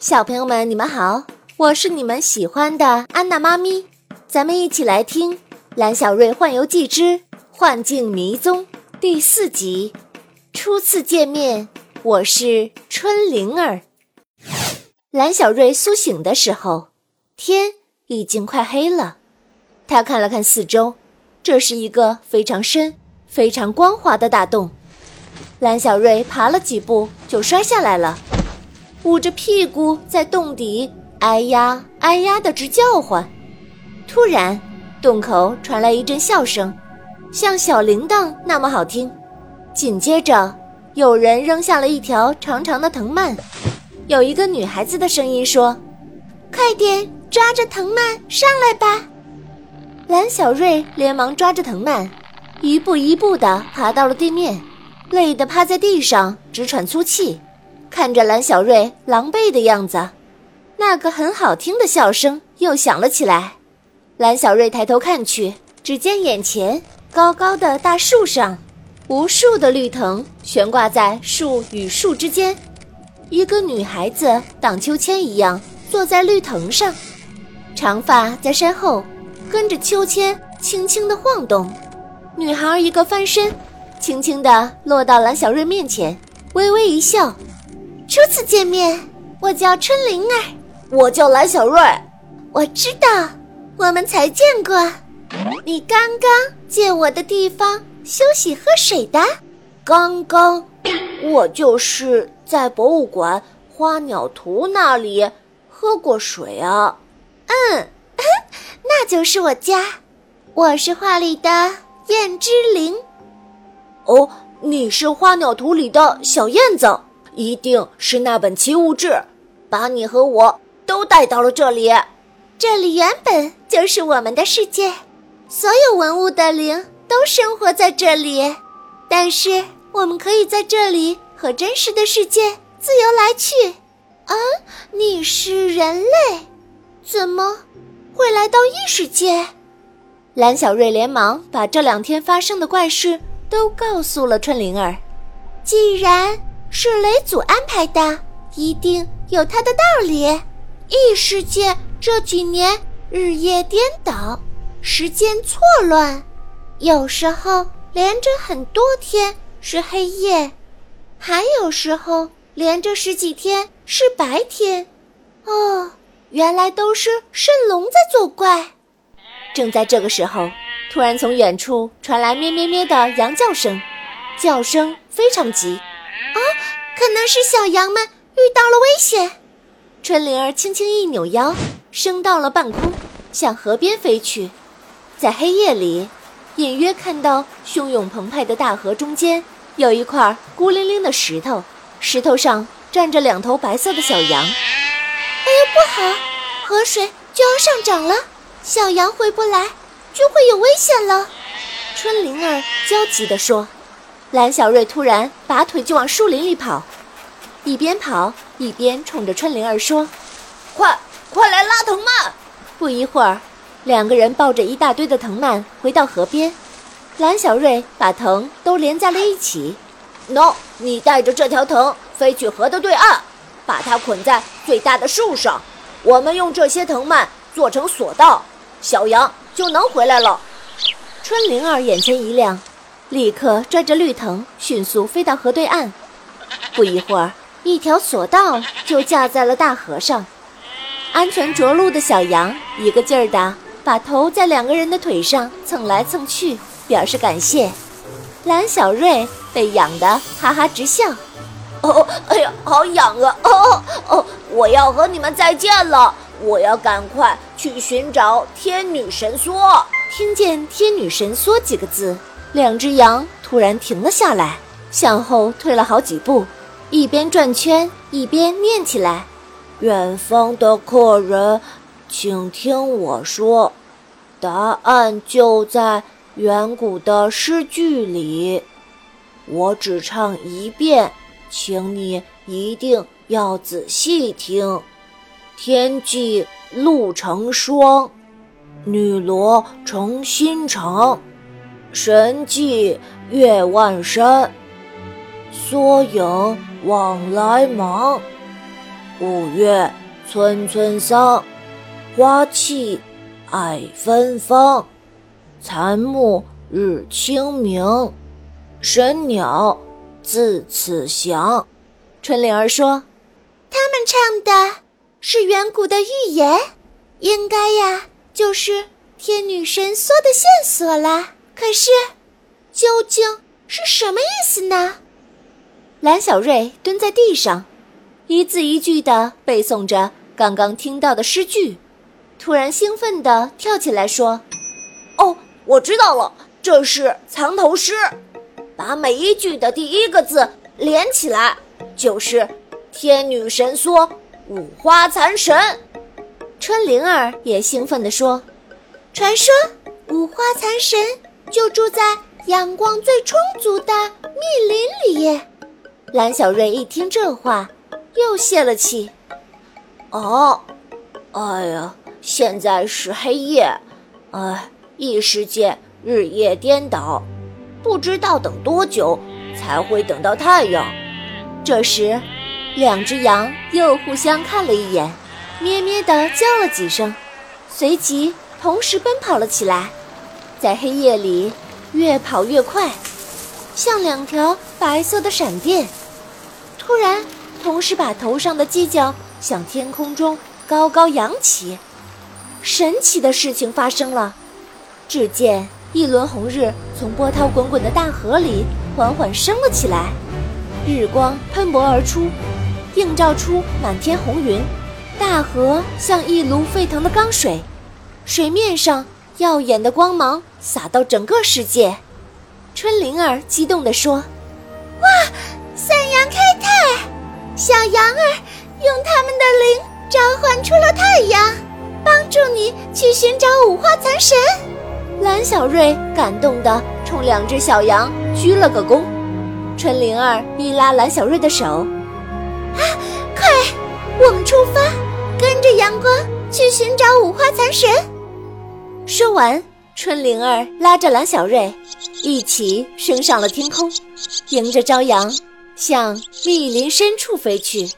小朋友们，你们好，我是你们喜欢的安娜妈咪，咱们一起来听《蓝小瑞幻游记之幻境迷踪》第四集。初次见面，我是春灵儿。蓝小瑞苏醒的时候，天已经快黑了。他看了看四周，这是一个非常深、非常光滑的大洞。蓝小瑞爬了几步就摔下来了，捂着屁股在洞底哎呀哎呀的直叫唤。突然，洞口传来一阵笑声，像小铃铛那么好听。紧接着，有人扔下了一条长长的藤蔓，有一个女孩子的声音说：“快点抓着藤蔓上来吧！”蓝小瑞连忙抓着藤蔓，一步一步地爬到了地面。累得趴在地上直喘粗气，看着蓝小瑞狼狈的样子，那个很好听的笑声又响了起来。蓝小瑞抬头看去，只见眼前高高的大树上，无数的绿藤悬挂在树与树之间，一个女孩子荡秋千一样坐在绿藤上，长发在身后跟着秋千轻轻的晃动，女孩一个翻身。轻轻地落到蓝小瑞面前，微微一笑：“初次见面，我叫春灵儿，我叫蓝小瑞。我知道，我们才见过。你刚刚借我的地方休息喝水的？刚刚，我就是在博物馆花鸟图那里喝过水啊。嗯，那就是我家，我是画里的燕之灵。”哦，你是花鸟图里的小燕子，一定是那本奇物志，把你和我都带到了这里。这里原本就是我们的世界，所有文物的灵都生活在这里。但是我们可以在这里和真实的世界自由来去。啊，你是人类，怎么会来到异世界？蓝小瑞连忙把这两天发生的怪事。都告诉了春灵儿，既然是雷祖安排的，一定有他的道理。异世界这几年日夜颠倒，时间错乱，有时候连着很多天是黑夜，还有时候连着十几天是白天。哦，原来都是圣龙在作怪。正在这个时候。突然，从远处传来咩咩咩的羊叫声，叫声非常急。啊，可能是小羊们遇到了危险。春灵儿轻轻一扭腰，升到了半空，向河边飞去。在黑夜里，隐约看到汹涌澎湃的大河中间有一块孤零零的石头，石头上站着两头白色的小羊。哎呀，不好，河水就要上涨了，小羊回不来。就会有危险了，春灵儿焦急地说。蓝小瑞突然拔腿就往树林里跑，一边跑一边冲着春灵儿说：“快快来拉藤蔓！”不一会儿，两个人抱着一大堆的藤蔓回到河边。蓝小瑞把藤都连在了一起。喏，你带着这条藤飞去河的对岸，把它捆在最大的树上。我们用这些藤蔓做成索道，小羊。就能回来了。春灵儿眼前一亮，立刻拽着绿藤，迅速飞到河对岸。不一会儿，一条索道就架在了大河上。安全着陆的小羊一个劲儿的把头在两个人的腿上蹭来蹭去，表示感谢。蓝小瑞被痒得哈哈直笑。哦，哎呀，好痒啊！哦哦，我要和你们再见了。我要赶快去寻找天女神梭。听见“天女神梭”几个字，两只羊突然停了下来，向后退了好几步，一边转圈一边念起来：“远方的客人，请听我说，答案就在远古的诗句里。我只唱一遍，请你一定要仔细听。”天际露成霜，女罗成心肠，神迹越万山，缩影往来忙。五月村村桑，花气爱芬芳。残木日清明，神鸟自此翔。春灵儿说：“他们唱的是远古的寓言，应该呀，就是天女神梭的线索了。可是，究竟是什么意思呢？”蓝小瑞蹲在地上，一字一句地背诵着刚刚听到的诗句，突然兴奋地跳起来说：“哦，我知道了，这是藏头诗。把每一句的第一个字连起来，就是‘天女神梭，五花残神’。”春灵儿也兴奋地说：“传说五花残神就住在阳光最充足的密林里。”蓝小瑞一听这话，又泄了气。哦，哎呀，现在是黑夜，哎，异世界日夜颠倒，不知道等多久才会等到太阳。这时，两只羊又互相看了一眼，咩咩地叫了几声，随即同时奔跑了起来，在黑夜里越跑越快，像两条白色的闪电。突然，同时把头上的犄角向天空中高高扬起。神奇的事情发生了，只见一轮红日从波涛滚滚的大河里缓缓升了起来，日光喷薄而出，映照出满天红云。大河像一炉沸腾的钢水，水面上耀眼的光芒洒到整个世界。春灵儿激动地说：“哇！”三阳开泰，小羊儿用他们的灵召唤出了太阳，帮助你去寻找五花残神。蓝小瑞感动地冲两只小羊鞠了个躬。春灵儿一拉蓝小瑞的手：“啊，快，我们出发，跟着阳光去寻找五花残神。”说完，春灵儿拉着蓝小瑞一起升上了天空，迎着朝阳。向密林深处飞去。